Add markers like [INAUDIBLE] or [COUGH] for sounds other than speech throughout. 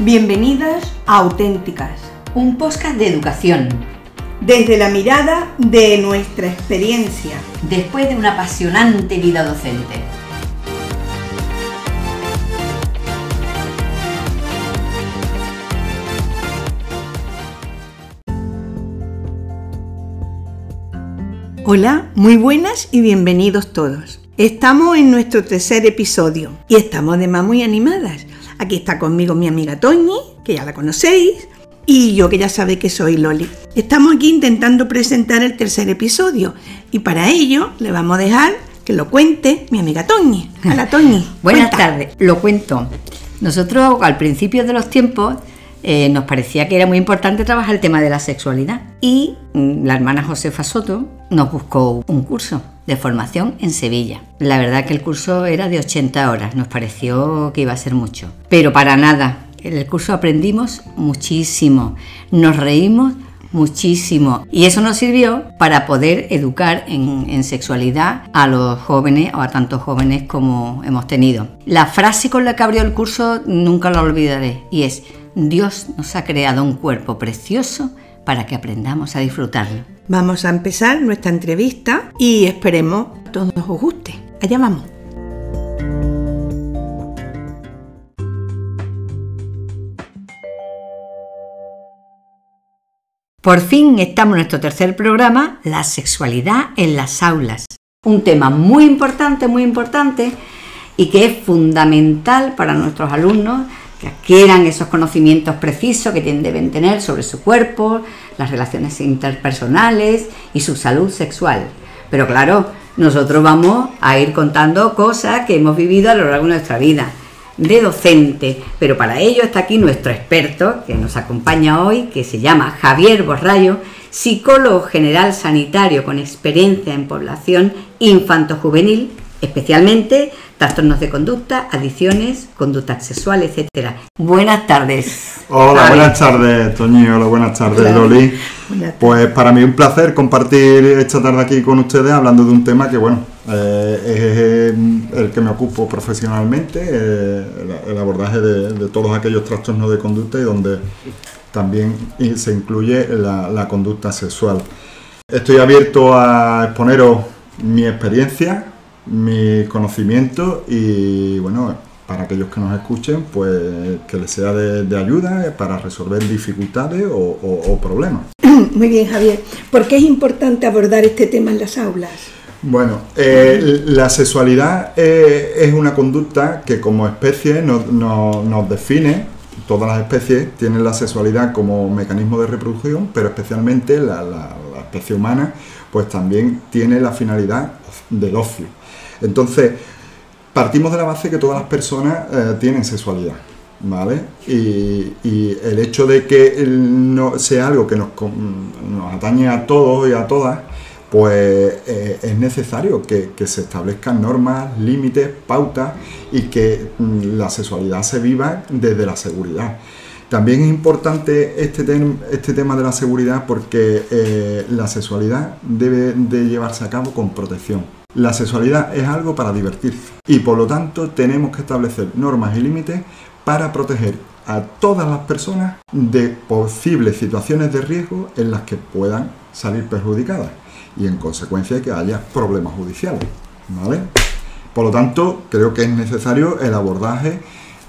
Bienvenidas a Auténticas, un podcast de educación, desde la mirada de nuestra experiencia. después de una apasionante vida docente. Hola, muy buenas y bienvenidos todos. Estamos en nuestro tercer episodio y estamos además muy animadas. Aquí está conmigo mi amiga Toñi, que ya la conocéis, y yo que ya sabéis que soy Loli. Estamos aquí intentando presentar el tercer episodio y para ello le vamos a dejar que lo cuente mi amiga Toñi. Hola Toñi. [LAUGHS] Buenas tardes, lo cuento. Nosotros al principio de los tiempos eh, nos parecía que era muy importante trabajar el tema de la sexualidad y mm, la hermana Josefa Soto nos buscó un curso de formación en Sevilla. La verdad que el curso era de 80 horas, nos pareció que iba a ser mucho, pero para nada. En el curso aprendimos muchísimo, nos reímos muchísimo y eso nos sirvió para poder educar en, en sexualidad a los jóvenes o a tantos jóvenes como hemos tenido. La frase con la que abrió el curso nunca la olvidaré y es Dios nos ha creado un cuerpo precioso para que aprendamos a disfrutarlo. Vamos a empezar nuestra entrevista y esperemos a todos os guste. Allá vamos. Por fin estamos en nuestro tercer programa, la sexualidad en las aulas. Un tema muy importante, muy importante y que es fundamental para nuestros alumnos que adquieran esos conocimientos precisos que deben tener sobre su cuerpo, las relaciones interpersonales y su salud sexual. Pero claro, nosotros vamos a ir contando cosas que hemos vivido a lo largo de nuestra vida de docente, pero para ello está aquí nuestro experto que nos acompaña hoy, que se llama Javier Borrayo, psicólogo general sanitario con experiencia en población infanto-juvenil, especialmente trastornos de conducta, adicciones, conductas sexuales, etcétera. Buenas tardes. Hola, buenas tardes, Toñi. Hola, buenas tardes, Claro. Loli. Buenas Pues para mí un placer compartir esta tarde aquí con ustedes hablando de un tema que, bueno, eh, es el que me ocupo profesionalmente, eh, el, el abordaje de, de todos aquellos trastornos de conducta y donde también se incluye la, la conducta sexual. Estoy abierto a exponeros mi experiencia, mis conocimientos y, bueno, para aquellos que nos escuchen, pues que les sea de, de ayuda para resolver dificultades o, o- o problemas. [CLEARS THROAT] Muy bien, Javier. ¿Por qué es importante abordar este tema en las aulas? Bueno, eh, la sexualidad eh, es una conducta que como especie nos, nos- nos define. Todas las especies tienen la sexualidad como mecanismo de reproducción, pero especialmente la, la- la especie humana, pues también tiene la finalidad del ocio. Entonces, partimos de la base que todas las personas eh, tienen sexualidad, ¿vale? Y, el hecho de que no sea algo que nos, atañe a todos y a todas, pues eh, es necesario que, se establezcan normas, límites, pautas y que mm, la sexualidad se viva desde la seguridad. También es importante este, este tema de la seguridad porque eh, la sexualidad debe de llevarse a cabo con protección. La sexualidad es algo para divertirse y por lo tanto tenemos que establecer normas y límites para proteger a todas las personas de posibles situaciones de riesgo en las que puedan salir perjudicadas y en consecuencia que haya problemas judiciales. ¿vale? Por lo tanto, creo que es necesario el abordaje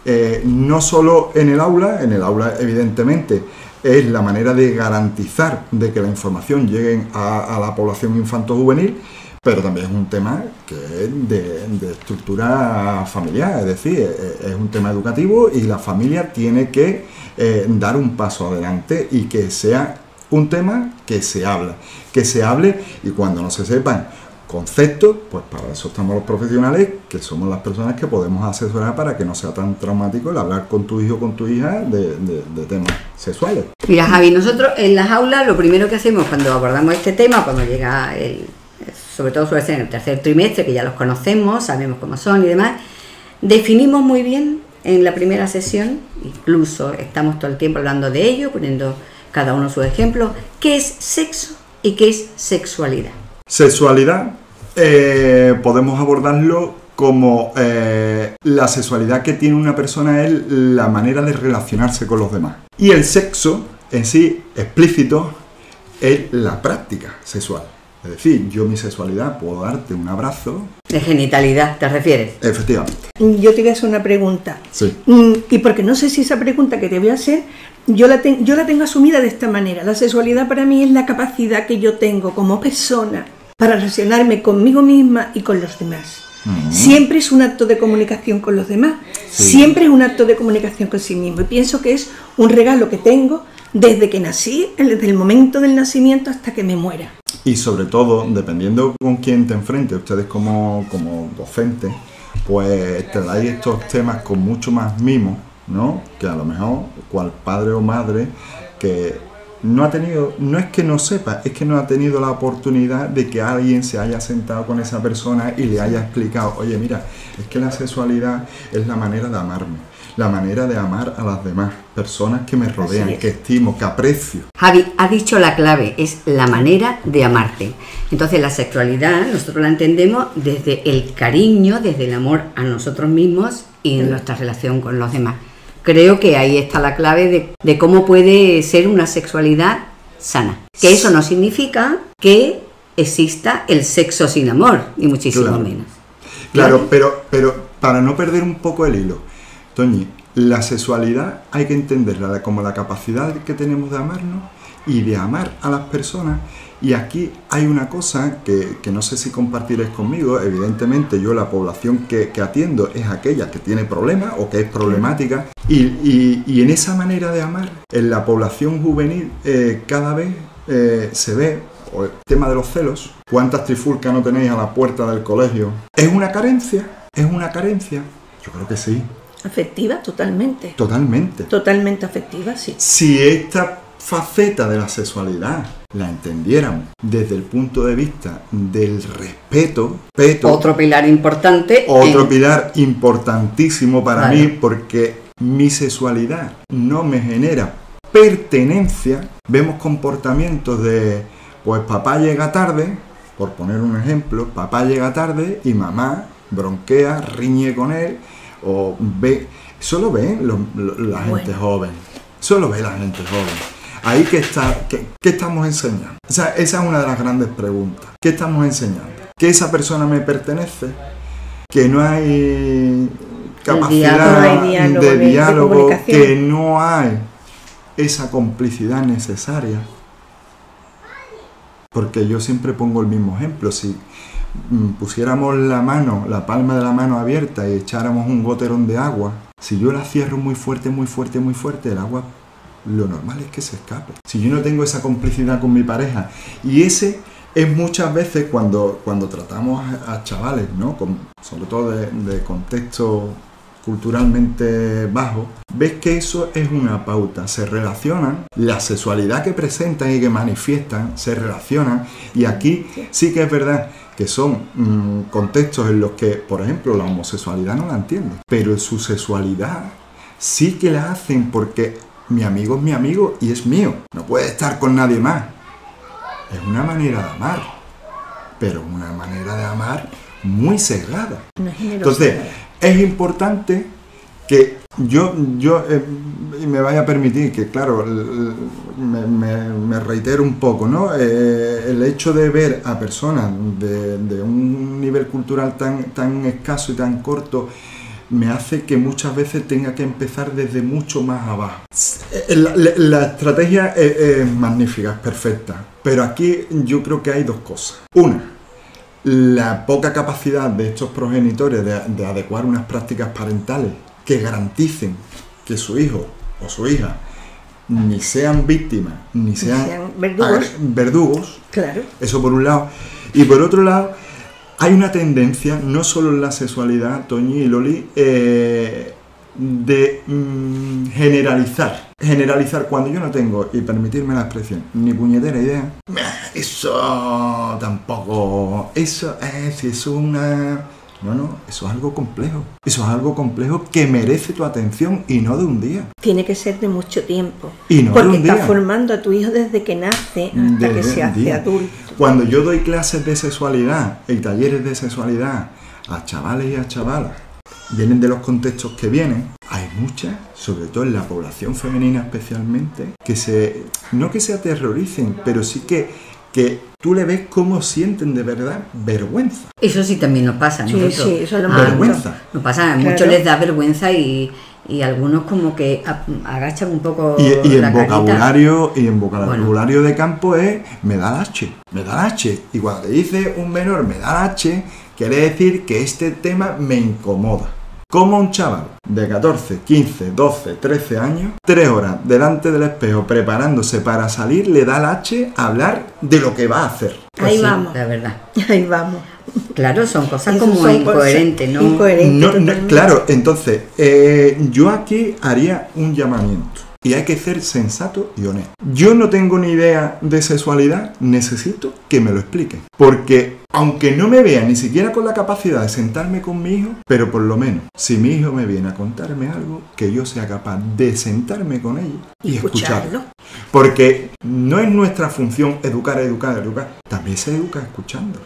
eh, no solo en el aula, en el aula evidentemente es la manera de garantizar de que la información llegue a, a la población infanto-juvenil, pero también es un tema que es de, estructura familiar, es decir, es, un tema educativo y la familia tiene que eh, dar un paso adelante y que sea un tema que se habla, que se hable y cuando no se sepan conceptos, pues para eso estamos los profesionales, que somos las personas que podemos asesorar para que no sea tan traumático el hablar con tu hijo o con tu hija de- de temas sexuales. Mira, Javi, nosotros en las aulas lo primero que hacemos cuando abordamos este tema, cuando llega el, sobre todo suele ser en el tercer trimestre, que ya los conocemos, sabemos cómo son y demás, definimos muy bien en la primera sesión, incluso estamos todo el tiempo hablando de ello, poniendo cada uno su ejemplo, qué es sexo y qué es sexualidad. Sexualidad eh, podemos abordarlo como eh, la sexualidad que tiene una persona es la manera de relacionarse con los demás. Y el sexo en sí, explícito, es la práctica sexual. Es decir, yo mi sexualidad puedo darte un abrazo. De genitalidad, ¿te refieres? Efectivamente. Yo te voy a hacer una pregunta. Sí. Mm, Y porque no sé si esa pregunta que te voy a hacer, yo la, ten- yo la tengo asumida de esta manera. La sexualidad para mí es la capacidad que yo tengo como persona para relacionarme conmigo misma y con los demás. Siempre es un acto de comunicación con los demás. Siempre es un acto de comunicación con sí mismo. Y pienso que es un regalo que tengo desde que nací, desde el momento del nacimiento hasta que me muera. Y sobre todo, dependiendo con quién te enfrentes, ustedes como, como docentes, pues dais estos temas con mucho más mimo, ¿no? Que a lo mejor cual padre o madre que no ha tenido, no es que no sepa, es que no ha tenido la oportunidad de que alguien se haya sentado con esa persona y le haya explicado, oye, mira, es que la sexualidad es la manera de amarme, la manera de amar a las demás personas que me rodean, es. que estimo, que aprecio. Javi, ha dicho la clave, es la manera de amarte. Entonces la sexualidad nosotros la entendemos desde el cariño, desde el amor a nosotros mismos y en nuestra relación con los demás. Creo que ahí está la clave de, de cómo puede ser una sexualidad sana. Que eso no significa que exista el sexo sin amor, ni muchísimo Claro. menos. Claro, pero, pero para no perder un poco el hilo, Toñi, la sexualidad hay que entenderla como la capacidad que tenemos de amarnos y de amar a las personas. Y aquí hay una cosa que, no sé si compartiréis conmigo. Evidentemente yo la población que, atiendo es aquella que tiene problemas o que es problemática. Y, en esa manera de amar, en la población juvenil eh, cada vez eh, se ve el tema de los celos, cuántas trifulcas no tenéis a la puerta del colegio. ¿Es una carencia? ¿Es una carencia? Yo creo que sí, Afectiva, totalmente. totalmente. Totalmente afectiva, sí. Si esta faceta de la sexualidad la entendiéramos desde el punto de vista del respeto, Otro pilar importante. otro en- pilar importantísimo para mí porque mi sexualidad no me genera pertenencia. Vemos comportamientos de, pues papá llega tarde, por poner un ejemplo, papá llega tarde y mamá bronquea, riñe con él o ve, solo ven los- los- la gente Bueno. joven, solo ve la gente joven. Ahí que está, ¿qué, qué estamos enseñando? O sea, esa es una de las grandes preguntas. ¿Qué estamos enseñando? ¿Que esa persona me pertenece? que no hay capacidad diálogo, de de- de diálogo, comunicación. que no hay esa complicidad necesaria. Porque yo siempre pongo el mismo ejemplo, si pusiéramos la mano, la palma de la mano abierta y echáramos un goterón de agua, si yo la cierro muy fuerte, muy fuerte, muy fuerte, el agua lo normal es que se escape. Si yo no tengo esa complicidad con mi pareja, y ese es muchas veces cuando, cuando tratamos a, chavales, ¿no? Con- sobre todo de, de contexto culturalmente bajo, ves que eso es una pauta, se relacionan, la sexualidad que presentan y que manifiestan se relacionan, y aquí sí que es verdad que son mm, contextos en los que, por ejemplo, la homosexualidad no la entiendo, pero su sexualidad sí que la hacen porque mi amigo es mi amigo y es mío, no puede estar con nadie más. Es una manera de amar, pero una manera de amar muy generosidad. Entonces, es importante que yo, yo eh, me vaya a permitir que, claro, me, reitero un poco, ¿no? Eh, el hecho de ver a personas de, un nivel cultural tan, tan escaso y tan corto me hace que muchas veces tenga que empezar desde mucho más abajo. Eh, La, estrategia es, es magnífica, es perfecta, pero aquí yo creo que hay dos cosas. Una, la poca capacidad de estos progenitores de adecuar unas prácticas parentales que garanticen que su hijo o su hija ni sean víctimas ni sean, sean verdugos. verdugos, Claro. eso por un lado. Y por otro lado, hay una tendencia, no solo en la sexualidad, Toñi y Loli, eh, de mm, generalizar. Generalizar cuando yo no tengo, y permitirme la expresión, ni puñetera idea. Eso tampoco. Eso es, eso es una. No, no, eso es algo complejo. Eso es algo complejo que merece tu atención y no de un día. Tiene que ser de mucho tiempo. Y no de porque un estás día. formando a tu hijo desde que nace hasta Desde que se hace día. adulto. Cuando yo doy clases de sexualidad y talleres de sexualidad a chavales y a chavalas, vienen de los contextos que vienen, hay muchas, sobre todo en la población femenina especialmente, que se, no que se aterroricen, pero sí que, que tú le ves cómo sienten de verdad vergüenza. Eso sí también nos pasa. Sí, nosotros. sí, eso es lo Ah, más Vergüenza. Nos pasa, a Claro. muchos les da vergüenza y, y algunos como que agachan un poco Y, y en la carita. vocabulario y en vocabulario de campo es me da el H, me da el H. Y cuando te dice un menor me da el H, quiere decir que este tema me incomoda. Como un chaval de 14, 15, 12, 13 años, tres horas delante del espejo preparándose para salir, le da el H a hablar de lo que va a hacer. Pues Ahí sí, vamos. La verdad. [LAUGHS] Ahí vamos. Claro, son cosas como son incoherentes, cosas ¿no? incoherentes No, claro, entonces, eh, yo aquí haría un llamamiento. Y hay que ser sensato y honesto. Yo no tengo ni idea de sexualidad, necesito que me lo expliquen. Porque aunque no me vea ni siquiera con la capacidad de sentarme con mi hijo, pero por lo menos, si mi hijo me viene a contarme algo, que yo sea capaz de sentarme con ella y escucharlo. Porque no es nuestra función educar, educar, educar. También se educa escuchando.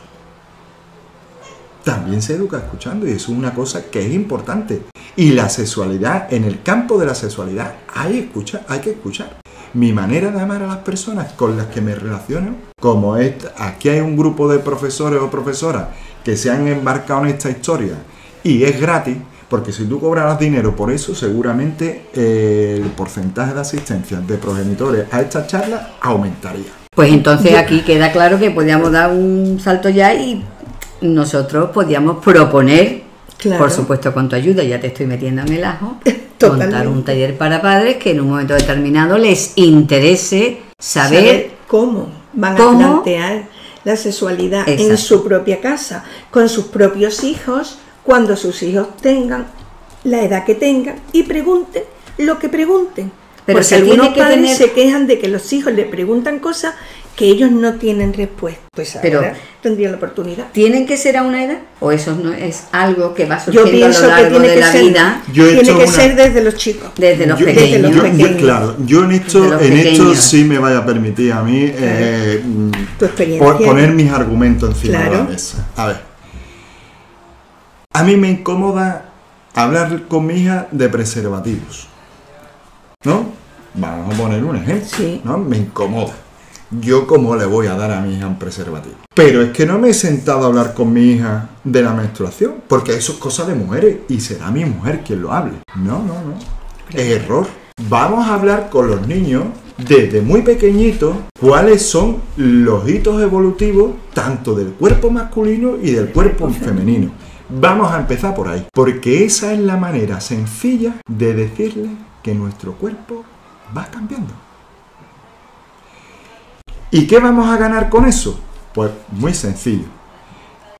También se educa escuchando y eso es una cosa que es importante. Y la sexualidad, en el campo de la sexualidad, hay, escucha, hay que escuchar. Mi manera de amar a las personas con las que me relaciono, como es, aquí hay un grupo de profesores o profesoras que se han embarcado en esta historia y es gratis, porque si tú cobraras dinero por eso, seguramente eh, el porcentaje de asistencia de progenitores a esta charla aumentaría. Pues entonces aquí queda claro que podíamos dar un salto ya y nosotros podíamos proponer, Claro. por supuesto con tu ayuda, ya te estoy metiendo en el ajo, [LAUGHS] montar un taller para padres que en un momento determinado les interese saber, saber cómo van cómo- a plantear la sexualidad en su propia casa, con sus propios hijos, cuando sus hijos tengan la edad que tengan y pregunten lo que pregunten. Pero Porque algunos tiene que padres tener- se quejan de que los hijos le preguntan cosas que ellos no tienen respuesta. Pues Pero- ahora tendría la oportunidad. ¿tienen que ser a una edad? ¿O eso no es algo que va Yo surgiendo a lo que largo tiene de que la ser, vida? Yo he tiene que una- ser desde los chicos. Desde los yo, pequeños. los yo- yo- pequeños. claro, yo en esto, los en esto sí me vaya a permitir a mí eh, mm, Tu experiencia. por poner mis argumentos encima de la mesa. A ver, a mí me incomoda hablar con mi hija de preservativos, ¿no? Vamos a poner un ejemplo, Sí. ¿no? Me incomoda. Yo cómo le voy a dar a mi hija un preservativo. Pero es que no me he sentado a hablar con mi hija de la menstruación, porque eso es cosa de mujeres y será mi mujer quien lo hable. No, no, no. Error. Vamos a hablar con los niños desde muy pequeñitos cuáles son los hitos evolutivos tanto del cuerpo masculino y del cuerpo femenino. Vamos a empezar por ahí, porque esa es la manera sencilla de decirle que nuestro cuerpo va cambiando. ¿Y qué vamos a ganar con eso? Pues muy sencillo.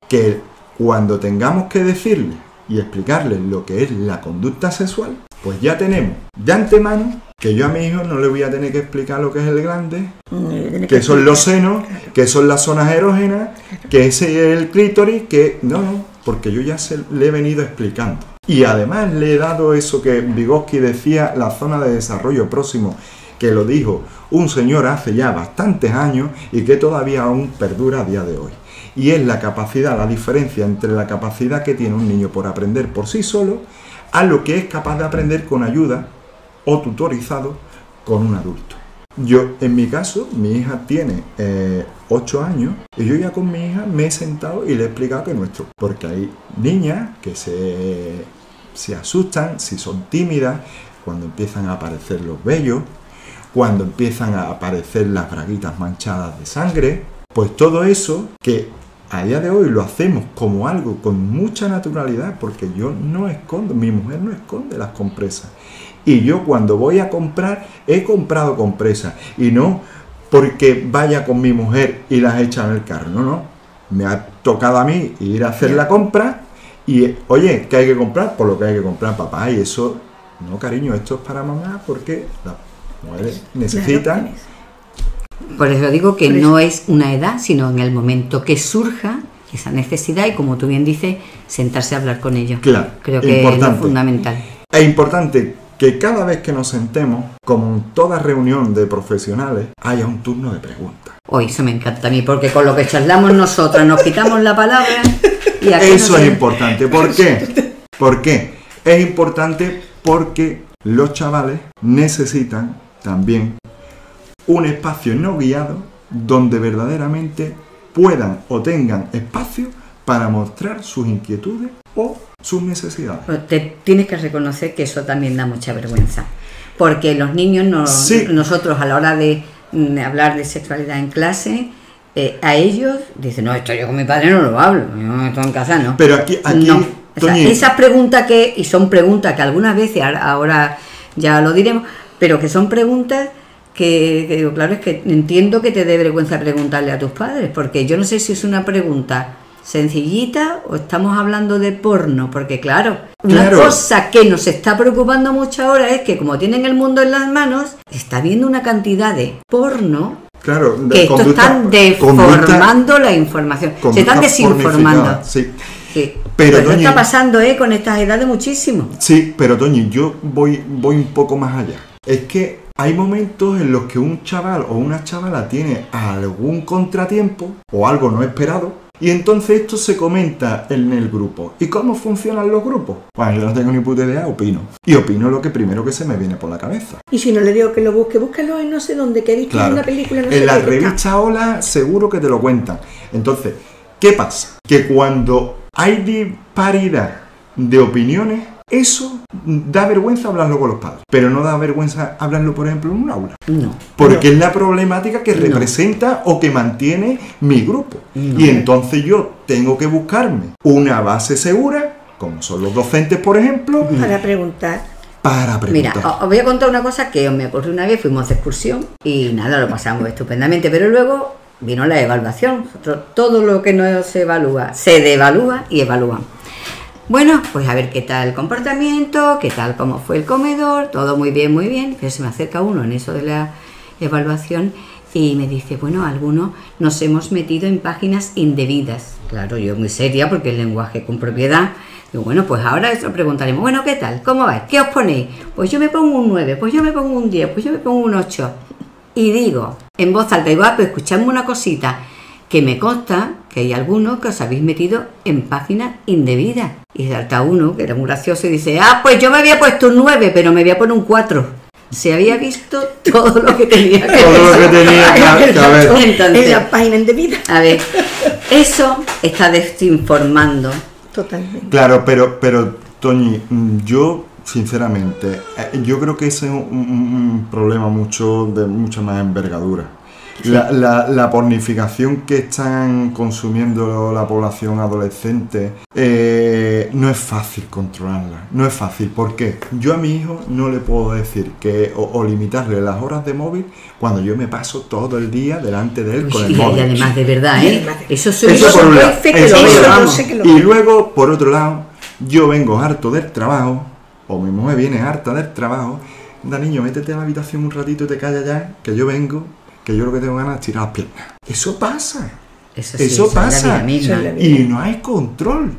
Que cuando tengamos que decirle y explicarle lo que es la conducta sexual, pues ya tenemos de antemano que yo a mi hijo no le voy a tener que explicar lo que es el glande, Mm, que son los senos, que son las zonas erógenas, que ese es el clítoris, que no, no, porque yo ya se, le he venido explicando. Y además le he dado eso que Vygotsky decía, la zona de desarrollo próximo, que lo dijo un señor hace ya bastantes años y que todavía aún perdura a día de hoy. Y es la capacidad, la diferencia entre la capacidad que tiene un niño por aprender por sí solo a lo que es capaz de aprender con ayuda o tutorizado con un adulto. Yo, en mi caso, mi hija tiene 8 años y yo ya con mi hija me he sentado y le he explicado que nuestro, porque hay niñas que se, se asustan si son tímidas, cuando empiezan a aparecer los vellos, cuando empiezan a aparecer las braguitas manchadas de sangre, pues todo eso que a día de hoy lo hacemos como algo con mucha naturalidad, porque yo no escondo, mi mujer no esconde las compresas. Y yo cuando voy a comprar, he comprado compresas. Y no porque vaya con mi mujer y las echa en el carro. No, no. Me ha tocado a mí ir a hacer la compra y, oye, ¿qué hay que comprar? Por lo que hay que comprar, papá. Y eso, no, cariño, esto es para mamá porque las mujeres necesitan. Por eso digo que no es una edad, sino en el momento que surja esa necesidad y como tú bien dices, sentarse a hablar con ellos. Claro, Creo que es lo fundamental. Es importante que cada vez que nos sentemos, como en toda reunión de profesionales, haya un turno de preguntas. Hoy eso me encanta a mí, porque con lo que charlamos nosotras nos quitamos la palabra Y aquí Eso es importante. ¿Por qué? ¿Por qué? Es importante porque los chavales necesitan también un espacio no guiado donde verdaderamente puedan o tengan espacio para mostrar sus inquietudes o sus necesidades. Pero Te tienes que reconocer que eso también da mucha vergüenza. Porque los niños, no- Sí. nosotros a la hora de, mm, hablar de sexualidad en clase, eh, a ellos dicen, no, esto yo con mi padre no lo hablo, yo esto en casa no. Pero aquí, aquí no. O sea, esas preguntas que, y son preguntas que algunas veces, ahora ya lo diremos, pero que son preguntas que, que digo, claro, es que entiendo que te dé vergüenza preguntarle a tus padres, porque yo no sé si es una pregunta sencillita o estamos hablando de porno, porque claro, una Claro. cosa que nos está preocupando mucho ahora es que como tienen el mundo en las manos, está viendo una cantidad de porno claro, que esto conducta- están conducta- deformando la información, se están desinformando. Sí. Sí. Pero, Pero Toñi- está pasando ¿eh? con estas edades muchísimo. Sí, pero Toñi, yo voy, voy un poco más allá. Es que hay momentos en los que un chaval o una chavala tiene algún contratiempo o algo no esperado y entonces esto se comenta en el grupo. ¿Y cómo funcionan los grupos? Bueno, yo no tengo ni puta idea, opino. Y opino lo que primero que se me viene por la cabeza. Y si no le digo que lo busque, búscalo en no sé dónde, que he visto en una película, no sé en la qué, que está. revista Hola seguro que te lo cuentan. Entonces, ¿qué pasa? Que cuando hay disparidad de opiniones, eso da vergüenza hablarlo con los padres. Pero no da vergüenza hablarlo, por ejemplo, en un aula. No. Porque es la problemática que representa o que mantiene mi grupo. Y entonces yo tengo que buscarme una base segura, como son los docentes, por ejemplo, Para preguntar. para Mira, preguntar. os os voy a contar una cosa que me ocurrió una vez, fuimos de excursión y nada, lo pasamos estupendamente, pero luego vino la evaluación. Nosotros, todo lo que no se evalúa, se devalúa y evalúan. Bueno, pues a ver qué tal el comportamiento, qué tal cómo fue el comedor, todo muy bien, muy bien. Pero se me acerca uno en eso de la evaluación y me dice, bueno, algunos nos hemos metido en páginas indebidas. Claro, yo muy seria porque el lenguaje con propiedad. Digo, bueno, pues ahora eso preguntaremos, bueno, ¿qué tal? ¿Cómo vais? ¿Qué os ponéis? Pues yo me pongo un 9, pues yo me pongo un 10, pues yo me pongo un 8. Y digo, en voz alta, digo, ah, pues escuchadme una cosita, que me consta que hay algunos que os habéis metido en páginas indebidas. Y salta uno, que era muy gracioso, y dice, ah, pues yo me había puesto un 9, pero me voy a poner un 4. Se había visto [LAUGHS] todo lo que tenía que Todo lo que tenía que- [LAUGHS] que haber. [LAUGHS] Entonces, en la página indebida. a ver, eso está desinformando. Totalmente. Claro, pero, pero Toñi, mm, yo sinceramente, eh, yo creo que ese es un, un- un problema mucho de mucha más envergadura. La, la- la pornificación que están consumiendo la población adolescente eh, no es fácil controlarla, no es fácil. ¿Por qué? Yo a mi hijo no le puedo decir que o, o limitarle las horas de móvil cuando yo me paso todo el día delante de él Uy, con y, el y móvil. además, de verdad, Y ¿eh? Eso soy Eso por que Eso lo por sé que lo Y luego, por otro lado, yo vengo harto del trabajo, o mi mujer viene harta del trabajo. Da niño, métete a la habitación un ratito y te callas ya, que yo vengo, que yo lo que tengo ganas es tirar las piernas. Eso pasa. Eso, sí, Eso pasa. misma. Y no hay control.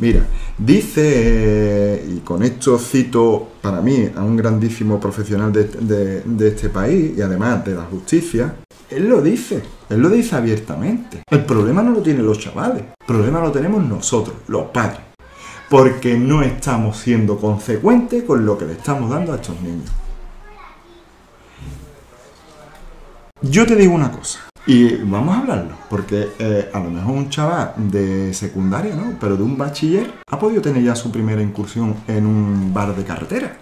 Mira, dice, y con esto cito para mí a un grandísimo profesional de, de- de este país y además de la justicia, él lo dice, él lo dice abiertamente. El problema no lo tienen los chavales, el problema lo tenemos nosotros, los padres, porque no estamos siendo consecuentes con lo que le estamos dando a estos niños. Yo te digo una cosa, y vamos a hablarlo, porque eh, a lo mejor un chaval de secundaria, ¿no? Pero de un bachiller, ha podido tener ya su primera incursión en un bar de carretera.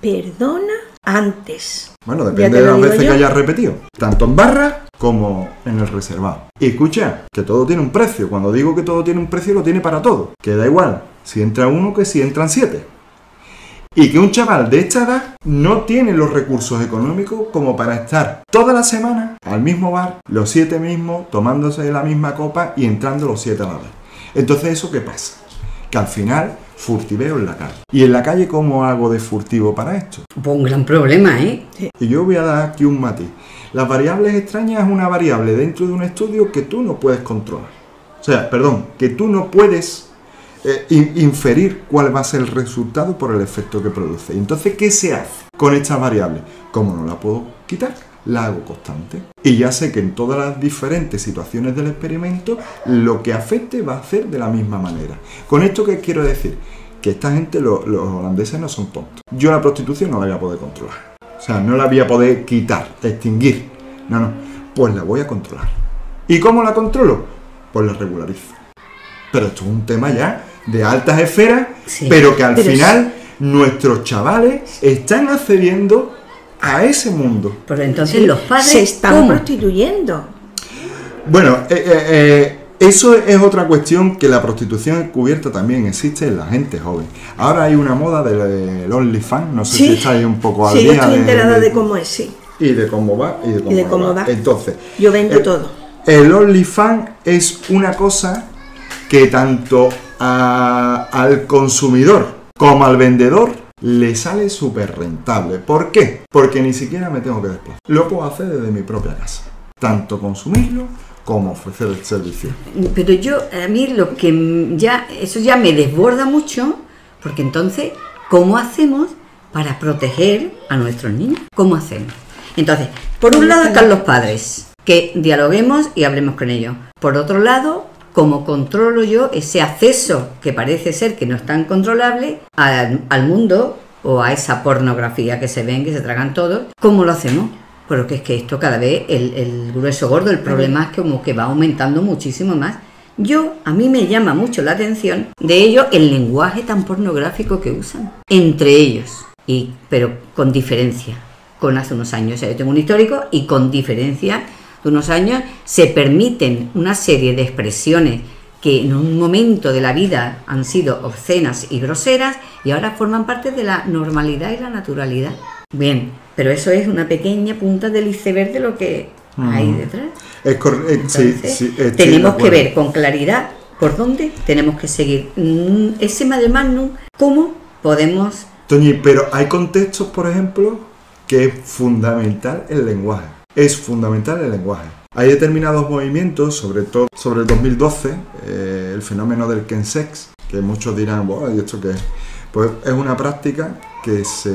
Perdona antes. Bueno, depende de las veces yo. que hayas repetido, tanto en barra como en el reservado. Y escucha, que todo tiene un precio. Cuando digo que todo tiene un precio, lo tiene para todo. Que da igual si entra uno que si entran siete. Y que un chaval de esta edad no tiene los recursos económicos como para estar toda la semana al mismo bar, los siete mismos, tomándose la misma copa y entrando los siete a la vez. Entonces, ¿eso qué pasa? Que al final, furtiveo en la calle. ¿Y en la calle cómo hago de furtivo para esto? Pues un gran problema, ¿eh? Y yo voy a dar aquí un matiz. Las variables extrañas es una variable dentro de un estudio que tú no puedes controlar. O sea, perdón, que tú no puedes eh, in- inferir cuál va a ser el resultado por el efecto que produce. Entonces, ¿qué se hace con estas variables? Como no la puedo quitar, la hago constante. Y ya sé que en todas las diferentes situaciones del experimento, lo que afecte va a ser de la misma manera. ¿Con esto qué quiero decir? Que esta gente, lo- los holandeses, no son tontos. Yo la prostitución no la voy a poder controlar. O sea, no la voy a poder quitar, extinguir. No, no. Pues la voy a controlar. ¿Y cómo la controlo? Pues la regularizo. Pero esto es un tema ya de altas esferas, Sí. pero que al Pero final nuestros chavales están accediendo a ese mundo. Pero entonces Sí, los padres. se están ¿cómo? prostituyendo. Bueno, eh, eh, eh, eso es otra cuestión que la prostitución encubierta también existe en la gente joven. Ahora hay una moda del OnlyFans, no sé si estáis un poco al sí, yo día estoy de- enterada de- de cómo es, sí. y de cómo va y de cómo, Y de no cómo va. va. Entonces, Yo vendo eh, todo. El OnlyFans es una cosa que tanto al consumidor como al vendedor le sale súper rentable. ¿Por qué? Porque ni siquiera me tengo que desplazar. Lo puedo hacer desde mi propia casa. Tanto consumirlo como ofrecer el servicio. Pero yo, a mí lo que ya, eso ya me desborda mucho, porque entonces, ¿cómo hacemos para proteger a nuestros niños? ¿Cómo hacemos? Entonces, por un lado están los padres, que dialoguemos y hablemos con ellos. Por otro lado, ¿cómo controlo yo ese acceso que parece ser que no es tan controlable al, al mundo o a esa pornografía que se ven, que se tragan todos? ¿Cómo lo hacemos? Pero que es que esto cada vez, el, el grueso gordo, el problema es como que va aumentando muchísimo más. Yo, a mí me llama mucho la atención de ello el lenguaje tan pornográfico que usan entre ellos, y, pero con diferencia, con hace unos años. O sea, yo tengo un histórico y con diferencia de unos años se permiten una serie de expresiones que en un momento de la vida han sido obscenas y groseras y ahora forman parte de la normalidad y la naturalidad. Bien, pero eso es una pequeña punta del iceberg de lo que hay detrás. Es eh, sí, sí, tenemos que ver con claridad por dónde tenemos que seguir. Mm, Ese magnum, cómo podemos... Toñi, pero hay contextos, por ejemplo, que es fundamental el lenguaje. Es fundamental el lenguaje. Hay determinados movimientos, sobre todo sobre el 2012, eh, el fenómeno del kensex, que muchos dirán, "Buah, ¿y esto qué es? Pues es una práctica que se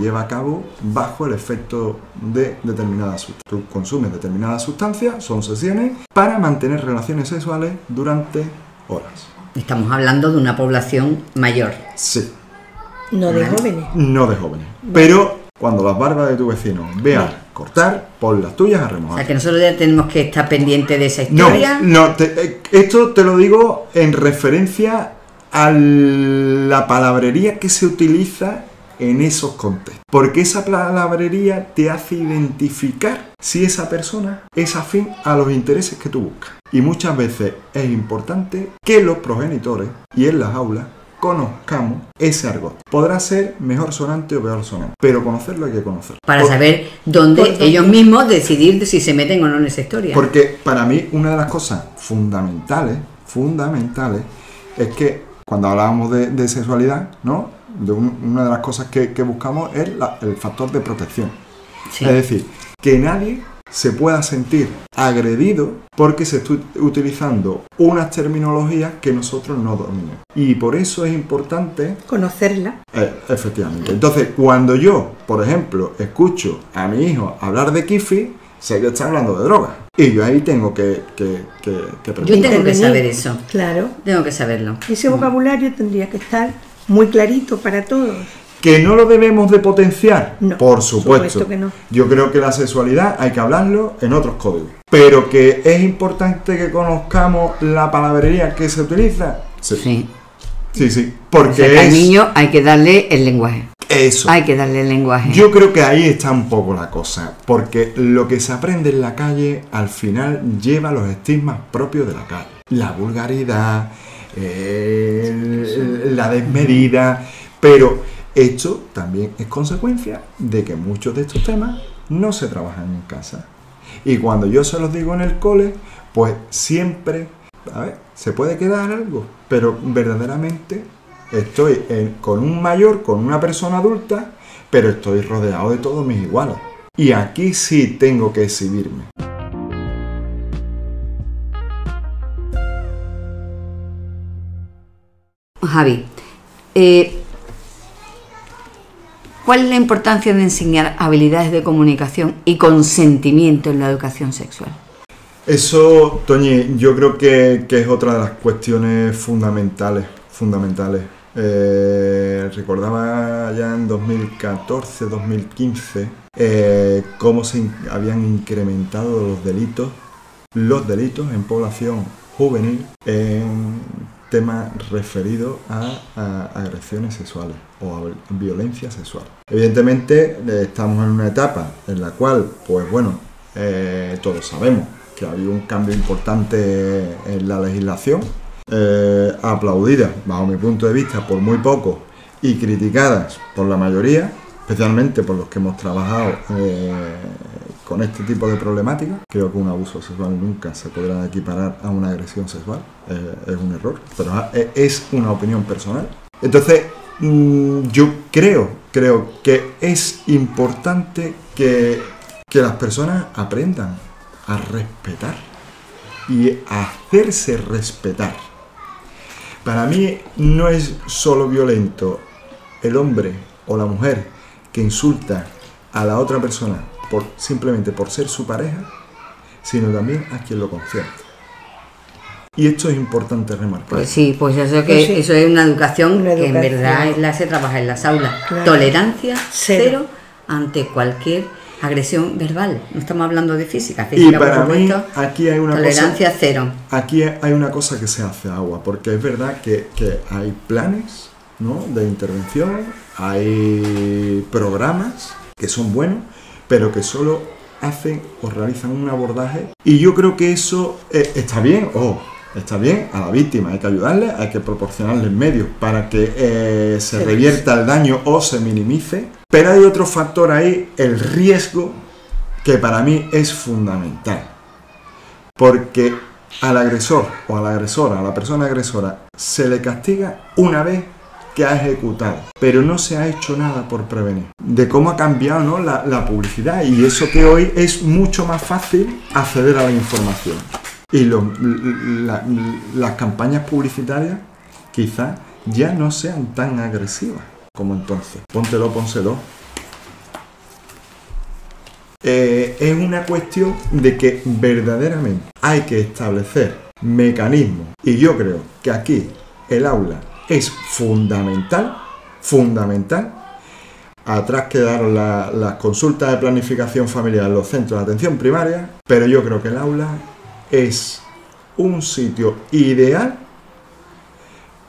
lleva a cabo bajo el efecto de determinadas sustancias. Tú consumes determinadas sustancias, son sesiones, para mantener relaciones sexuales durante horas. Estamos hablando de una población mayor. Sí, No de jóvenes. no de jóvenes. Pero cuando las barbas de tu vecino veas cortar, pon las tuyas a O remojar. sea que nosotros ya tenemos que estar pendientes de esa No, historia. no, te- eh, esto te lo digo en referencia a la palabrería que se utiliza en esos contextos. Porque esa palabrería te hace identificar si esa persona es afín a los intereses que tú buscas. Y muchas veces es importante que los progenitores y en las aulas conozcamos ese argot. Podrá ser mejor sonante o peor sonante, pero conocerlo hay que conocerlo. Para Por- saber dónde ellos mismos decidir si se meten o no en esa historia. Porque para mí una de las cosas fundamentales, fundamentales, es que cuando hablábamos de, de sexualidad, ¿no? De un- una de las cosas que, que buscamos es la- el factor de protección. Sí. Es decir, que nadie se pueda sentir agredido porque se está utilizando unas terminologías que nosotros no dominamos. Y por eso es importante Conocerla. eh, efectivamente. Entonces, cuando yo, por ejemplo, escucho a mi hijo hablar de kifi, sé que está hablando de droga. Y yo ahí tengo que, que, que, que Yo tengo que saber eso. Claro. Tengo que saberlo. Ese vocabulario tendría que estar muy clarito para todos. ¿Que no lo debemos de potenciar? No, por supuesto. supuesto que no. Yo creo que la sexualidad hay que hablarlo en otros códigos. Pero que es importante que conozcamos la palabrería que se utiliza. Sí, sí, Sí. sí. O Porque sea, que al es niño hay que darle el lenguaje. eso. Hay que darle el lenguaje. Yo creo que ahí está un poco la cosa, porque lo que se aprende en la calle al final lleva los estigmas propios de la calle. La vulgaridad, eh, el- la desmedida, pero esto también es consecuencia de que muchos de estos temas no se trabajan en casa. Y cuando yo se los digo en el cole, pues siempre, se puede quedar algo, pero verdaderamente estoy con un mayor, con una persona adulta, pero estoy rodeado de todos mis iguales. Y aquí sí tengo que exhibirme. Javi, eh, ¿Cuál es la importancia de enseñar habilidades de comunicación y consentimiento en la educación sexual? Eso, Toñi, yo creo que, es otra de las cuestiones fundamentales. fundamentales. Eh, recordaba ya en 2014-2015 eh, cómo se habían incrementado los delitos, los delitos en población juvenil en temas referidos a, agresiones sexuales o a violencia sexual. Evidentemente eh, estamos en una etapa en la cual, pues bueno, todos sabemos que había un cambio importante en la legislación, eh, aplaudida, bajo mi punto de vista, por muy poco y criticadas por la mayoría, especialmente por los que hemos trabajado eh, con este tipo de problemática. Creo que un abuso sexual nunca se podrá equiparar a una agresión sexual, es un error, pero es una opinión personal. Entonces, mm, yo creo, creo que es importante que, que las personas aprendan a respetar y a hacerse respetar. Para mí no es solo violento el hombre o la mujer que insulta a la otra persona por, simplemente por ser su pareja, sino también a quien lo confiere. Y esto es importante remarcar. Pues sí, pues eso que pues eso es una educación, que en verdad es la se trabaja en las aulas. Tolerancia cero ante cualquier agresión verbal, no estamos hablando de física, y para mí aquí hay una tolerancia cero. Aquí hay una cosa que se hace agua, porque es verdad que, hay planes ¿no? de intervención, hay programas que son buenos, pero que solo hacen o realizan un abordaje y yo creo que eso eh, está bien, o está bien, a la víctima hay que ayudarle, hay que proporcionarle medios para que eh, se revierta el daño o se minimice, pero hay otro factor ahí, el riesgo, que para mí es fundamental. Porque al agresor o a la agresora, a la persona agresora, se le castiga una vez que ha ejecutado, pero no se ha hecho nada por prevenir. De cómo ha cambiado la publicidad y eso que hoy es mucho más fácil acceder a la información. Y las campañas publicitarias quizás ya no sean tan agresivas como entonces. Póntelo, pónselo. Eh, es una cuestión de que verdaderamente hay que establecer mecanismos. Y yo creo que aquí el aula es fundamental, fundamental. Atrás quedaron las consultas de planificación familiar en los centros de atención primaria, pero yo creo que el aula es un sitio ideal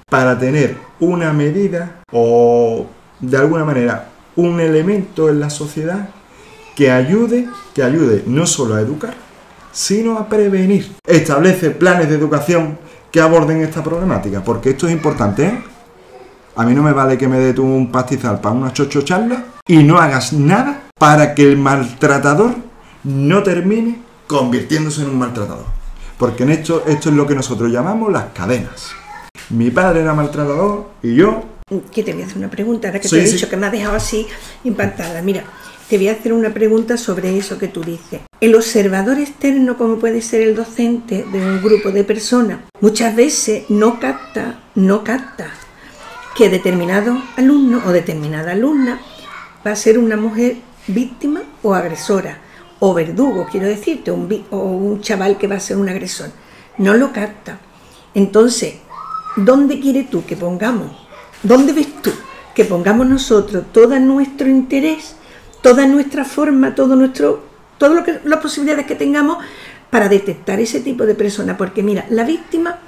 para tener una medida o de alguna manera un elemento en la sociedad que ayude, que ayude no solo a educar, sino a prevenir. Establece planes de educación que aborden esta problemática, porque esto es importante. ¿eh? A mí no me vale que me dé tú un pastizal para una chocho charla y no hagas nada para que el maltratador no termine convirtiéndose en un maltratador. Porque en esto, esto es lo que nosotros llamamos las cadenas. Mi padre era maltratador y yo... Que te voy a hacer una pregunta, ahora que te he dicho que me ha dejado así impactada. Mira, te voy a hacer una pregunta sobre eso que tú dices. El observador externo, como puede ser el docente de un grupo de personas, muchas veces no capta, no capta que determinado alumno o determinada alumna va a ser una mujer víctima o agresora o verdugo, quiero decirte, un, o un chaval que va a ser un agresor. No lo capta. Entonces, ¿dónde quieres tú que pongamos? ¿Dónde ves tú que pongamos nosotros todo nuestro interés, toda nuestra forma, todo nuestro, que, las posibilidades que tengamos para detectar ese tipo de persona? Porque mira, la víctima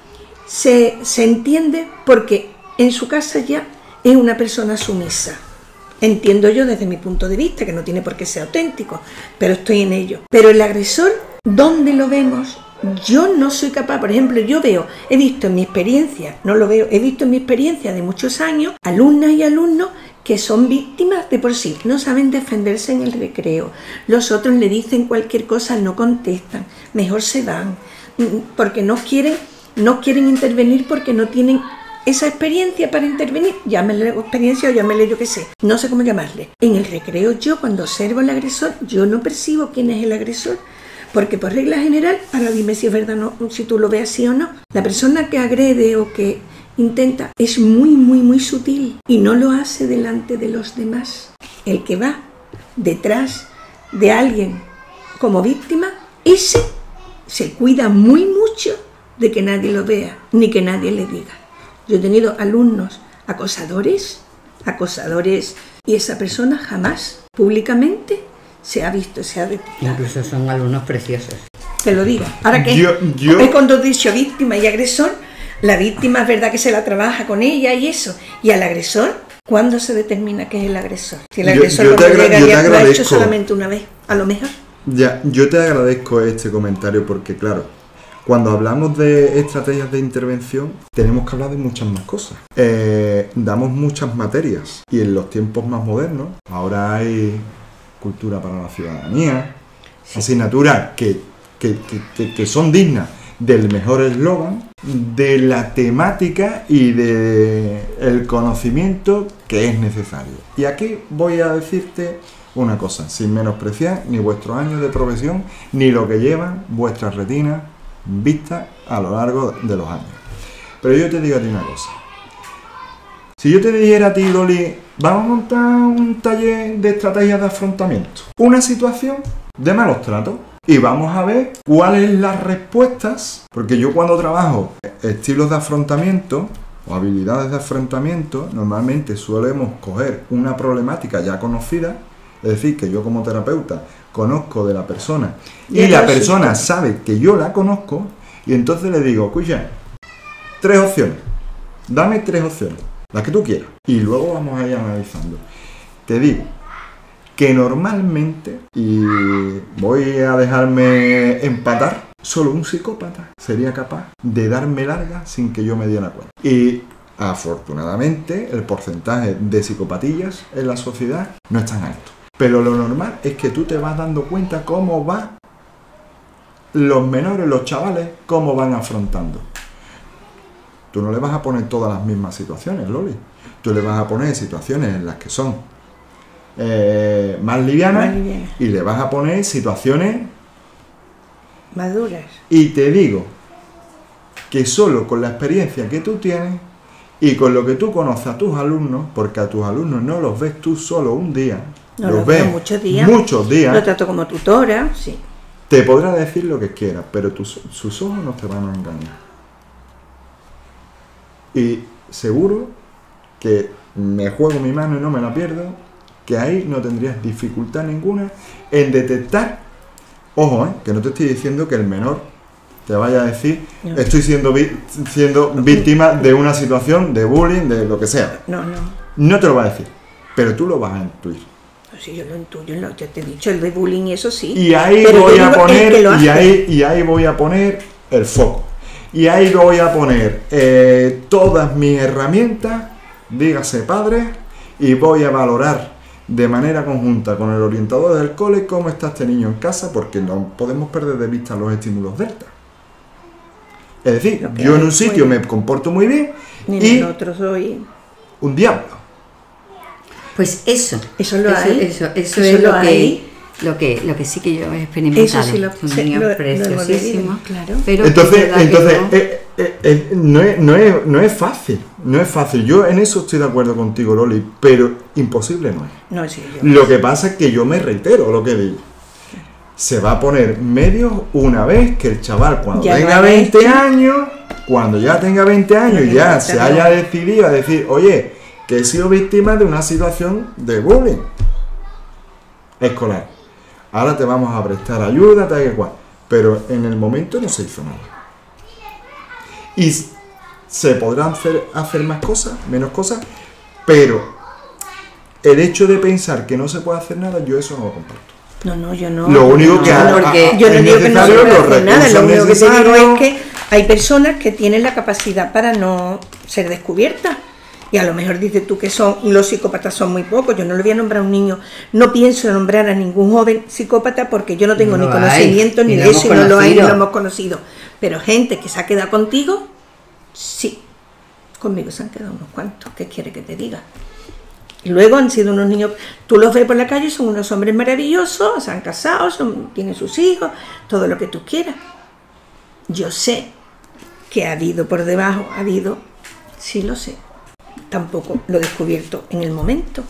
se, se entiende porque en su casa ya es una persona sumisa Entiendo yo desde mi punto de vista, que no tiene por qué ser auténtico, pero estoy en ello. Pero el agresor, ¿dónde lo vemos? Yo no soy capaz, por ejemplo, yo veo, he visto en mi experiencia, no lo veo, he visto en mi experiencia de muchos años, alumnas y alumnos que son víctimas de por sí, no saben defenderse en el recreo, los otros le dicen cualquier cosa, no contestan, mejor se van, mm, porque no quieren, no quieren intervenir porque no tienen esa experiencia para intervenir, llámele experiencia o llámele yo qué sé, no sé cómo llamarle. En el recreo yo cuando observo al agresor, yo no percibo quién es el agresor. Porque por regla general, ahora dime si es verdad no, si tú lo ves así o no, la persona que agrede o que intenta es muy, muy, muy sutil y no lo hace delante de los demás. el que va detrás de alguien como víctima, ese se cuida muy mucho de que nadie lo vea, ni que nadie le diga. Yo he tenido alumnos acosadores, acosadores, y esa persona jamás públicamente se ha visto, se ha detectado. Incluso son alumnos preciosos. Te lo digo. Ahora que Yo- cuando he dicho víctima y agresor, la víctima es verdad que se la trabaja con ella y eso. Y al agresor, ¿cuándo se determina que es el agresor? Si el agresor yo llega yo te ya lo ha hecho solamente una vez, a lo mejor. Ya, yo te agradezco este comentario porque, claro, cuando hablamos de estrategias de intervención, tenemos que hablar de muchas más cosas. Eh, damos muchas materias y en los tiempos más modernos, ahora hay cultura para la ciudadanía, asignaturas que, que- que- que- que son dignas del mejor eslogan, de la temática y de el conocimiento que es necesario. Y aquí voy a decirte una cosa, sin menospreciar ni vuestros años de profesión, ni lo que llevan vuestras retinas vistas a lo largo de los años. Pero yo te digo a ti una cosa. Si yo te dijera a ti, Loli, vamos a montar un taller de estrategias de afrontamiento, una situación de malos tratos, y vamos a ver cuáles las respuestas, porque yo cuando trabajo estilos de afrontamiento o habilidades de afrontamiento, normalmente solemos coger una problemática ya conocida, es decir, que yo como terapeuta conozco de la persona y la persona sabe que yo la conozco, y entonces le digo, escucha, tres opciones, dame tres opciones, las que tú quieras, y luego vamos a ir analizando. Te digo que normalmente, y voy a dejarme empatar, solo un psicópata sería capaz de darme larga sin que yo me diera cuenta. Y afortunadamente el porcentaje de psicopatillas en la sociedad no es tan alto. Pero lo normal es que tú te vas dando cuenta cómo va los menores, los chavales, cómo van afrontando. Tú no le vas a poner todas las mismas situaciones, Loli. Tú le vas a poner situaciones en las que son eh, más, livianas, Más livianas. y le vas a poner situaciones Maduras. y te digo que solo con la experiencia que tú tienes y con lo que tú conoces a tus alumnos, porque a tus alumnos no los ves tú solo un día, No los los ves muchos días. muchos días, Lo trato como tutora, sí. te podrá decir lo que quiera, pero tus- sus ojos no te van a engañar. Y seguro que me juego mi mano y no me la pierdo, que ahí no tendrías dificultad ninguna en detectar, ojo, eh, que no te estoy diciendo que el menor te vaya a decir, No. estoy siendo, víctima de una situación de bullying, de lo que sea. No, no. No te lo va a decir, pero tú lo vas a intuir. Pues si yo lo intuyo, lo- ya te he dicho, el de bullying y eso sí. Y ahí Pero voy yo a poner, y ahí, y ahí voy a poner el foco. Y ahí voy a poner eh, todas mis herramientas, dígase padre, y voy a valorar de manera conjunta con el orientador del cole cómo está este niño en casa, porque no podemos perder de vista los estímulos delta. Es decir, que yo en hay, un sitio me comporto muy bien Ni en y el otro soy. un diablo. Pues eso. Eso lo hay. Eso, eso Eso es lo lo, hay. Lo que lo que sí que yo he experimentado. Eso sí lo- un se- niño lo- lo hemos preciosísimo. vivido, claro. Pero es Entonces, entonces eh, eh, eh, no, es, no, es, no es fácil, no es fácil. Yo en eso estoy de acuerdo contigo, Loli, pero imposible no es. No, sí, yo. Lo que pasa es que yo me reitero lo que digo. Se va a poner medios una vez que el chaval cuando Ya tenga ha 20 hecho. años, cuando ya tenga 20 años y ya No, se no. haya decidido a decir, oye, que he sido víctima de una situación de bullying escolar. Ahora te vamos a prestar ayuda, tal y cual. Pero en el momento no se hizo nada. Y se podrán hacer, hacer más cosas, menos cosas, pero el hecho de pensar que no se puede hacer nada, yo eso no lo comparto. No, no, yo no. Lo único que no, ha- porque yo no digo que no se puede hacer nada, lo único que te digo es que hay personas que tienen la capacidad para no ser descubiertas. Y a lo mejor dices tú que son los psicópatas son muy pocos. Yo no le voy a nombrar a un niño, no pienso nombrar a ningún joven psicópata porque yo no tengo No ni hay, conocimiento ni de eso y no lo hay ni lo hemos conocido. Pero gente que se ha quedado contigo, sí. Conmigo se han quedado unos cuantos. ¿Qué quiere que te diga? Y luego han sido unos niños, tú los ves por la calle, son unos hombres maravillosos, se han casado, son- tienen sus hijos, todo lo que tú quieras. Yo sé que ha habido por debajo, ha habido, sí lo sé. Tampoco lo he descubierto en el momento.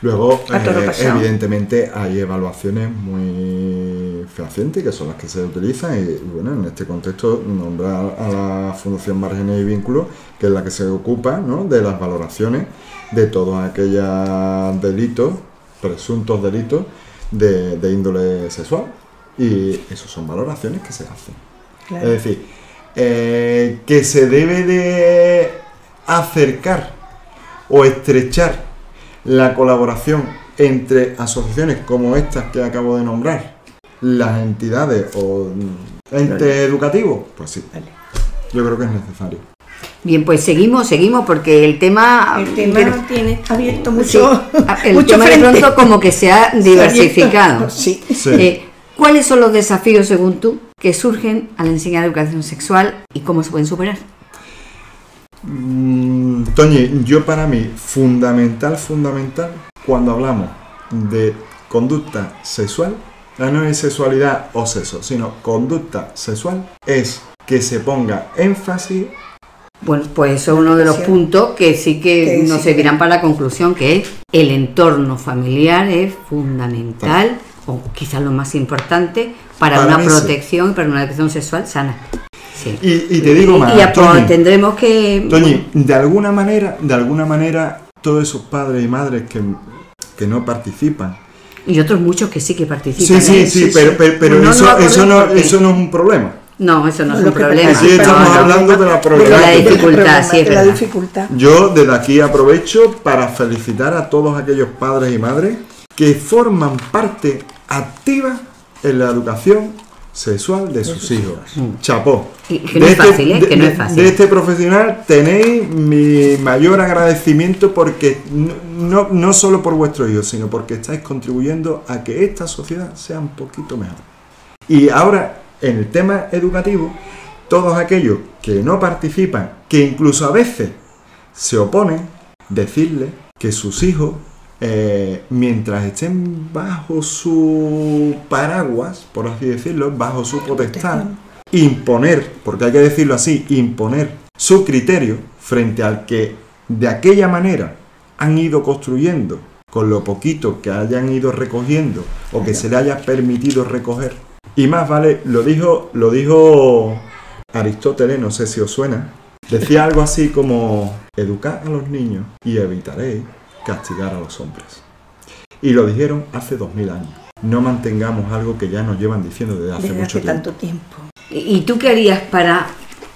Luego, eh, evidentemente, hay evaluaciones muy fehacientes que son las que se utilizan. Y bueno, en este contexto, nombrar a la Fundación Márgenes y Vínculos, que es la que se ocupa ¿no? de las valoraciones de todos aquellos delitos, presuntos delitos de, de índole sexual. Y esas son valoraciones que se hacen. Claro. Es decir, eh, que se debe de acercar o estrechar la colaboración entre asociaciones como estas que acabo de nombrar, las entidades o mm, entes educativos, pues sí, Vale. yo creo que es necesario. Bien, pues seguimos, seguimos, porque el tema... El tema pero- tiene abierto Sí, mucho, el mucho tema de pronto como que se ha diversificado. Sí. Sí. Eh, ¿Cuáles son los desafíos, según tú, que surgen al enseñar educación sexual y cómo se pueden superar? Mm, Toñi, yo para mí, fundamental, fundamental, cuando hablamos de conducta sexual, ya no es sexualidad o sexo, sino conducta sexual, es que se ponga énfasis. Bueno, pues eso es uno de los puntos que sí que nos servirán para la conclusión, que es el entorno familiar es fundamental, o quizás lo más importante, para, Para una protección y para una educación sexual sana. Sí. y, y te digo más, Y Toñi, tendremos que... Toñi, de alguna manera, de alguna manera, todos esos padres y madres que, que no participan. Y otros muchos que sí que Sí, participan. sí, ¿eh? sí, pero, pero, pero No, eso, eso, no, eso no es un problema. No, eso no es un problema. Aquí estamos No, no. hablando de la De la problemática. dificultad, sí, es de la verdad. dificultad. Yo desde aquí aprovecho para felicitar a todos aquellos padres y madres que forman parte activa en la educación sexual de sus hijos. Chapó. Y que no es fácil, ¿eh? de, Que no es fácil. de este profesional tenéis mi mayor agradecimiento porque no, no, no solo por vuestros hijos, sino porque estáis contribuyendo a que esta sociedad sea un poquito mejor. Y ahora, en el tema educativo, todos aquellos que no participan, que incluso a veces se oponen, decirles que sus hijos, eh, mientras estén bajo su paraguas, por así decirlo, bajo su potestad, imponer, porque hay que decirlo así, imponer su criterio frente al que de aquella manera han ido construyendo con lo poquito que hayan ido recogiendo o que se le haya permitido recoger. Y más vale, lo dijo, lo dijo Aristóteles, no sé si os suena, decía algo así como educar a los niños y evitaréis castigar a los hombres. Y lo dijeron hace dos mil años. No mantengamos algo que ya nos llevan diciendo desde hace Desde mucho hace tiempo. tanto tiempo. ¿Y tú qué harías para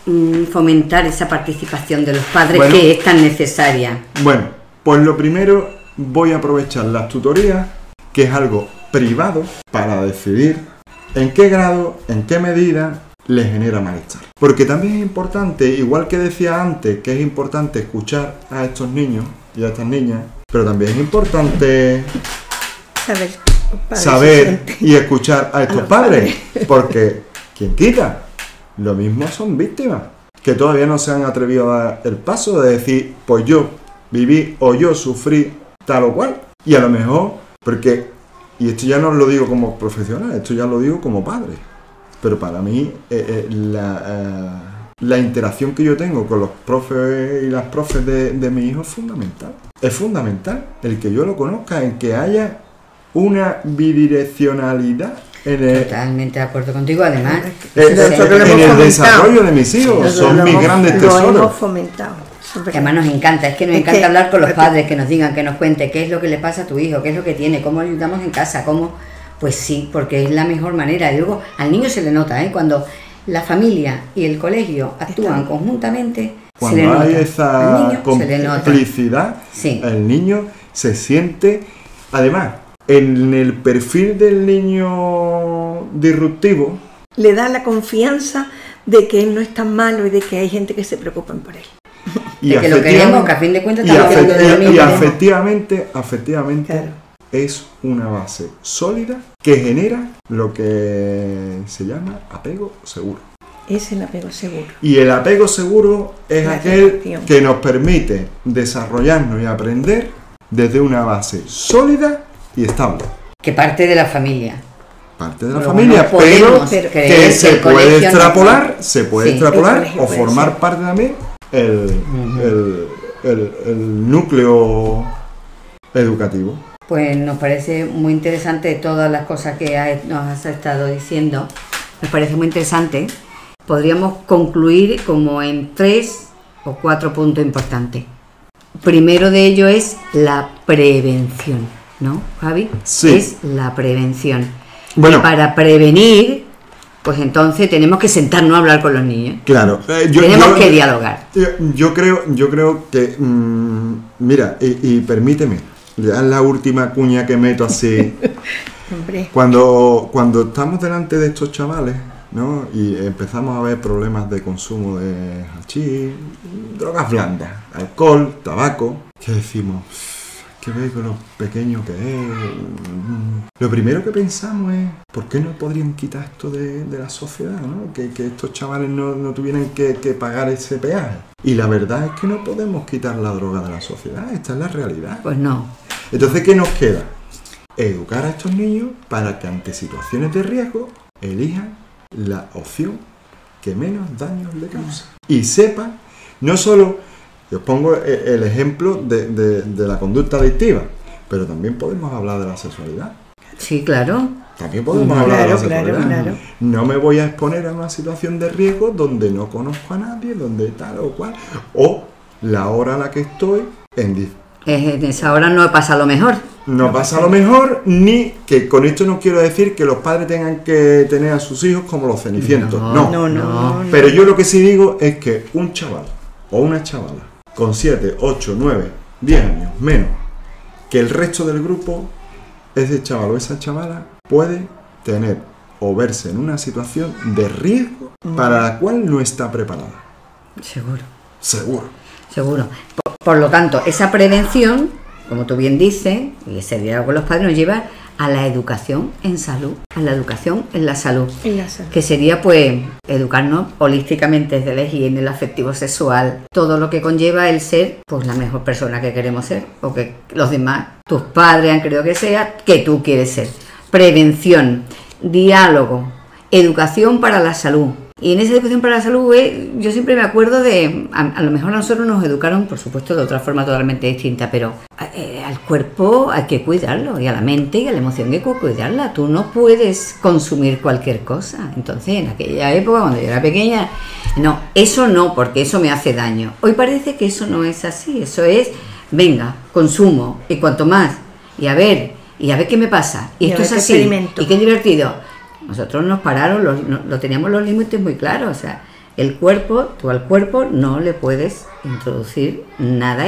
mm, fomentar esa participación de los padres Bueno. que es tan necesaria? Bueno, pues lo primero voy a aprovechar las tutorías, que es algo privado, para decidir en qué grado, en qué medida les genera malestar. Porque también es importante, igual que decía antes, que es importante escuchar a estos niños y a estas niñas, pero también es importante Saber, y escuchar a estos padres, [LAUGHS] porque quien quita, lo mismo son víctimas, que todavía no se han atrevido a dar el paso de decir, pues yo viví o yo sufrí tal o cual, y a lo mejor, porque, y esto ya no lo digo como profesional, esto ya lo digo como padre, pero para mí eh, eh, la, eh, la interacción que yo tengo con los profes y las profes de, de mi hijo es fundamental. Es fundamental el que yo lo conozca, en que haya una bidireccionalidad en el, Totalmente de acuerdo contigo, además. eh, es lo le en el fomentado. desarrollo de mis hijos. Lo- Son lo mis hemos- grandes Lo tesoros. hemos fomentado. además nos encanta, es que nos Es encanta que- hablar con los padres, que nos digan, que nos cuente qué es lo que le pasa a tu hijo, qué es lo que tiene, cómo ayudamos en casa, cómo... Pues sí, porque es la mejor manera. Y luego al niño se le nota, ¿eh? Cuando la familia y el colegio actúan Están- conjuntamente, se le Cuando nota. hay Al esa niño complicidad, Sí. el niño se siente. Además, en el perfil del niño disruptivo, Le da la confianza de que él no es tan malo y de que hay gente que se preocupa por él. y De que lo afectivamente- queremos, que a fin de cuentas y estamos afe- hablando de lo y- mismo. y afectivamente, afectivamente Claro. Es una base sólida que genera lo que se llama apego seguro. Es el apego seguro. Y el apego seguro es La aquel que nos permite desarrollarnos y aprender desde una base sólida y estable. Que parte de la familia. Parte de la Pero familia, no pero que se puede no- extrapolar, se puede Sí. extrapolar o formar ser. parte también el, el- el- el núcleo educativo. Pues nos parece muy interesante todas las cosas que nos has estado diciendo. Nos parece muy interesante. Podríamos concluir como en tres o cuatro puntos importantes. Primero de ello es la prevención, ¿no, Javi? Sí. Es la prevención. Bueno. Y para prevenir, pues entonces tenemos que sentarnos a hablar con los niños. Claro, eh, yo, tenemos yo- que dialogar. yo- yo creo, yo creo que, mm, mira, y, y permíteme, ya es la última cuña que meto así. [LAUGHS] Cuando, cuando estamos delante de estos chavales, ¿no? Y empezamos a ver problemas de consumo de hachís, drogas blandas, alcohol, tabaco, que decimos, que ve con lo pequeño que es. Lo primero que pensamos es, ¿por qué no podrían quitar esto de, de la sociedad? ¿no? Que, que estos chavales no, no tuvieran que, que pagar ese peaje. Y la verdad es que no podemos quitar la droga de la sociedad, esta es la realidad. Pues no. Entonces, ¿qué nos queda? Educar a estos niños para que ante situaciones de riesgo elijan la opción que menos daños le causa. Y sepan, no solo, yo os pongo e- el ejemplo de, de- de la conducta adictiva, pero también podemos hablar de la sexualidad. Sí, claro. También podemos hablar de la Claro, claro, sexualidad. claro. No me voy a exponer a una situación de riesgo donde no conozco a nadie, donde tal o cual, o la hora a la que estoy en En esa hora no pasa lo mejor. no pasa lo mejor, ni que con esto no quiero decir que los padres tengan que tener a sus hijos como los cenicientos. No, No, no, no, no. Pero yo lo que sí digo es que un chaval o una chavala con 7, 8, 9, 10 años menos que el resto del grupo, ese chaval o esa chavala puede tener o verse en una situación de riesgo para la cual no está preparada. Seguro. Seguro. Seguro. Por, por lo tanto, esa prevención, como tú bien dices, y ese diálogo con los padres nos lleva a la educación en salud, a la educación en la salud, en la salud. que sería pues educarnos holísticamente desde la higiene, el afectivo sexual, todo lo que conlleva el ser pues la mejor persona que queremos ser o que los demás, tus padres han querido que sea, que tú quieres ser. Prevención, diálogo, educación para la salud. Y en esa educación para la salud, eh, yo siempre me acuerdo de, a, a lo mejor a nosotros nos educaron, por supuesto, de otra forma totalmente distinta, pero eh, al cuerpo hay que cuidarlo, y a la mente y a la emoción hay que cuidarla. Tú no puedes consumir cualquier cosa. Entonces, en aquella época, cuando yo era pequeña, no, eso no, porque eso me hace daño. Hoy parece que eso no es así, eso es, venga, consumo, y cuanto más, y a ver, y a ver qué me pasa, y, Y esto es así, y qué divertido. Nosotros nos pararon, los- no- lo teníamos los límites muy claros, o sea, el cuerpo, tú al cuerpo no le puedes introducir nada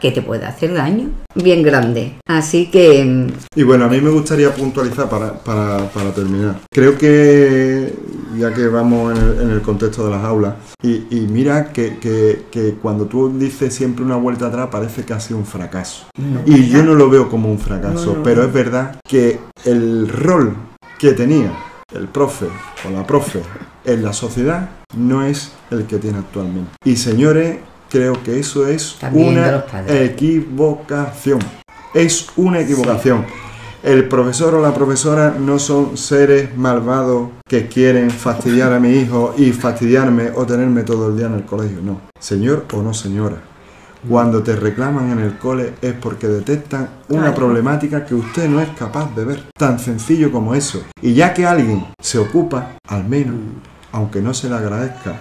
que te pueda hacer daño bien grande. Así que mm, Y bueno, a mí me gustaría puntualizar para, para- para terminar. Creo que, ya que vamos en el, en el contexto de las aulas, y, y mira que, que- que cuando tú dices siempre una vuelta atrás parece que ha sido un fracaso. Y yo no lo veo como un fracaso, No, no, pero es verdad que el rol que tenía el profe o la profe en la sociedad no es el que tiene actualmente. Y señores, creo que eso es También una equivocación. Es una equivocación. El profesor o la profesora no son seres malvados que quieren fastidiar a mi hijo y fastidiarme o tenerme todo el día en el colegio. No. Señor o no señora. Cuando te reclaman en el cole es porque detectan una problemática que usted no es capaz de ver. Tan sencillo como eso. Y ya que alguien se ocupa, al menos, aunque no se le agradezca,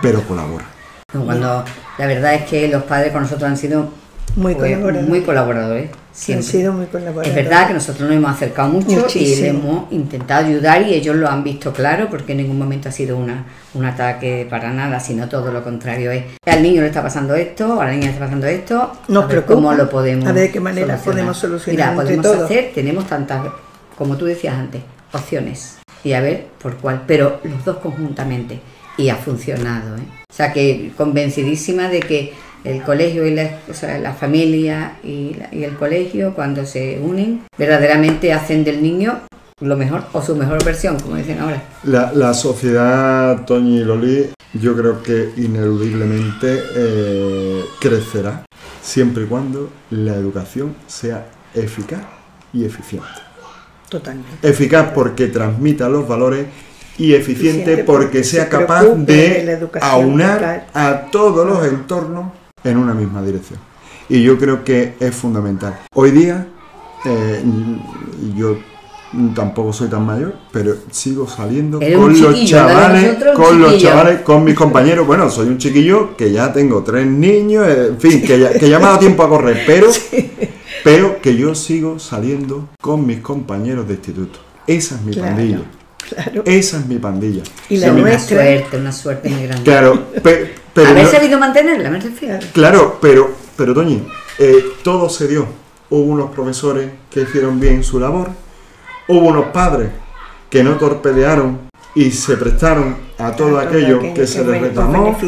pero colabora. cuando la verdad es que los padres con nosotros han sido Muy colaboradores. muy colaboradores. Han Siempre. sido muy colaboradores. Es verdad que nosotros nos hemos acercado mucho y Muchísimo. le hemos intentado ayudar y ellos lo han visto claro porque en ningún momento ha sido una, un ataque para nada, sino todo lo contrario es al niño le está pasando esto, a la niña le está pasando esto, Nos a ver preocupa, cómo lo podemos a ver de qué manera podemos solucionar Mira, podemos todos. hacer, tenemos tantas, como tú decías antes, opciones y a ver por cuál, pero los dos conjuntamente y ha funcionado, ¿eh? O sea que convencidísima de que el colegio y la, o sea, la familia y, la- y el colegio cuando se unen verdaderamente hacen del niño lo mejor o su mejor versión, como dicen ahora. La, la sociedad, Toñi y Loli, yo creo que ineludiblemente eh, crecerá siempre y cuando la educación sea eficaz y eficiente. Totalmente. Eficaz porque transmita los valores y eficiente Eficiente porque porque sea se capaz de aunar total. a todos los entornos en una misma dirección. Y yo creo que es fundamental. Hoy día eh, yo tampoco soy tan mayor, pero sigo saliendo Eres con los chavales, Nosotros con los chavales, con mis compañeros. Bueno, soy un chiquillo que ya tengo tres niños, eh, en fin, que ya, que ya me ha dado tiempo a correr, pero, [LAUGHS] pero que yo sigo saliendo con mis compañeros de instituto. Esa es mi Claro, pandilla. claro. Esa es mi pandilla. Y la me- Una nuestra- suerte, una suerte muy grande. Claro, pe- pero Haber no- sabido mantenerla, me refiero. Claro, pero, pero Toñi, eh, todo se dio. Hubo unos profesores que hicieron bien su labor, hubo unos padres que no torpedearon y se prestaron a todo aquello que se les bueno, pues reclamó.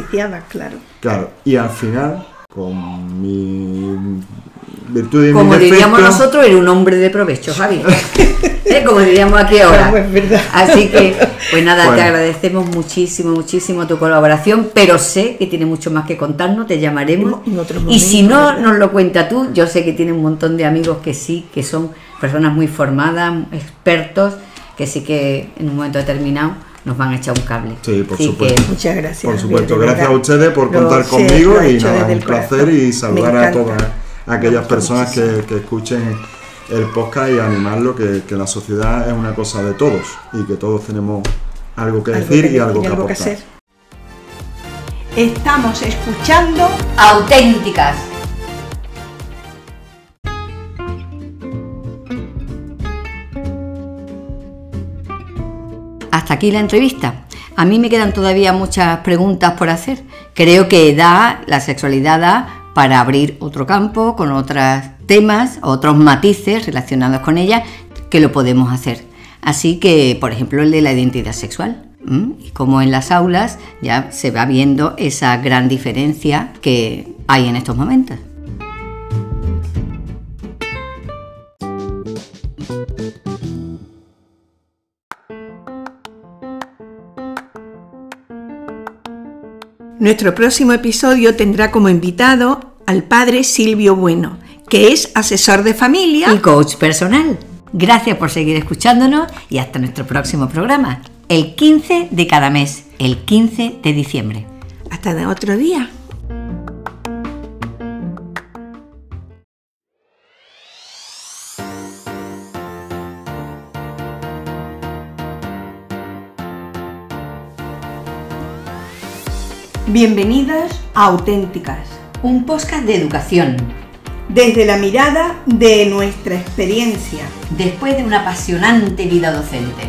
claro. Claro, y al final, con mi virtud y mi Como diríamos nosotros, era un hombre de provecho, Javi. [LAUGHS] ¿Eh? Como diríamos aquí ahora. [LAUGHS] Es verdad. Así que, pues nada, te Bueno. agradecemos muchísimo, muchísimo tu colaboración, pero sé que tiene mucho más que contarnos, te llamaremos. En otro y si momento, no ¿verdad? nos lo cuenta tú, yo sé que tiene un montón de amigos que sí, que son personas muy formadas, expertos, que sí que en un momento determinado nos van a echar un cable. Sí, por Así supuesto. que, Muchas gracias. por supuesto, gracias a ustedes por Lo contar sé, conmigo y nada, un el placer corazón. y saludar a todas aquellas personas que, que escuchen el podcast y animarlo, que, que la sociedad es una cosa de todos y que todos tenemos algo que Algo decir que y algo que algo aportar. hacer. Estamos escuchando auténticas. Hasta aquí la entrevista. A mí me quedan todavía muchas preguntas por hacer. Creo que da, la sexualidad da para abrir otro campo con otros temas, otros matices relacionados con ella, que lo podemos hacer. Así que, por ejemplo, el de la identidad sexual. Y como en las aulas ya se va viendo esa gran diferencia que hay en estos momentos. Nuestro próximo episodio tendrá como invitado al padre Silvio Bueno, que es asesor de familia. y coach personal. Gracias por seguir escuchándonos y hasta nuestro próximo programa, el 15 de cada mes, el 15 de diciembre. Hasta de otro día. Bienvenidas a Auténticas, Un podcast de educación, desde la mirada de nuestra experiencia. después de una apasionante vida docente.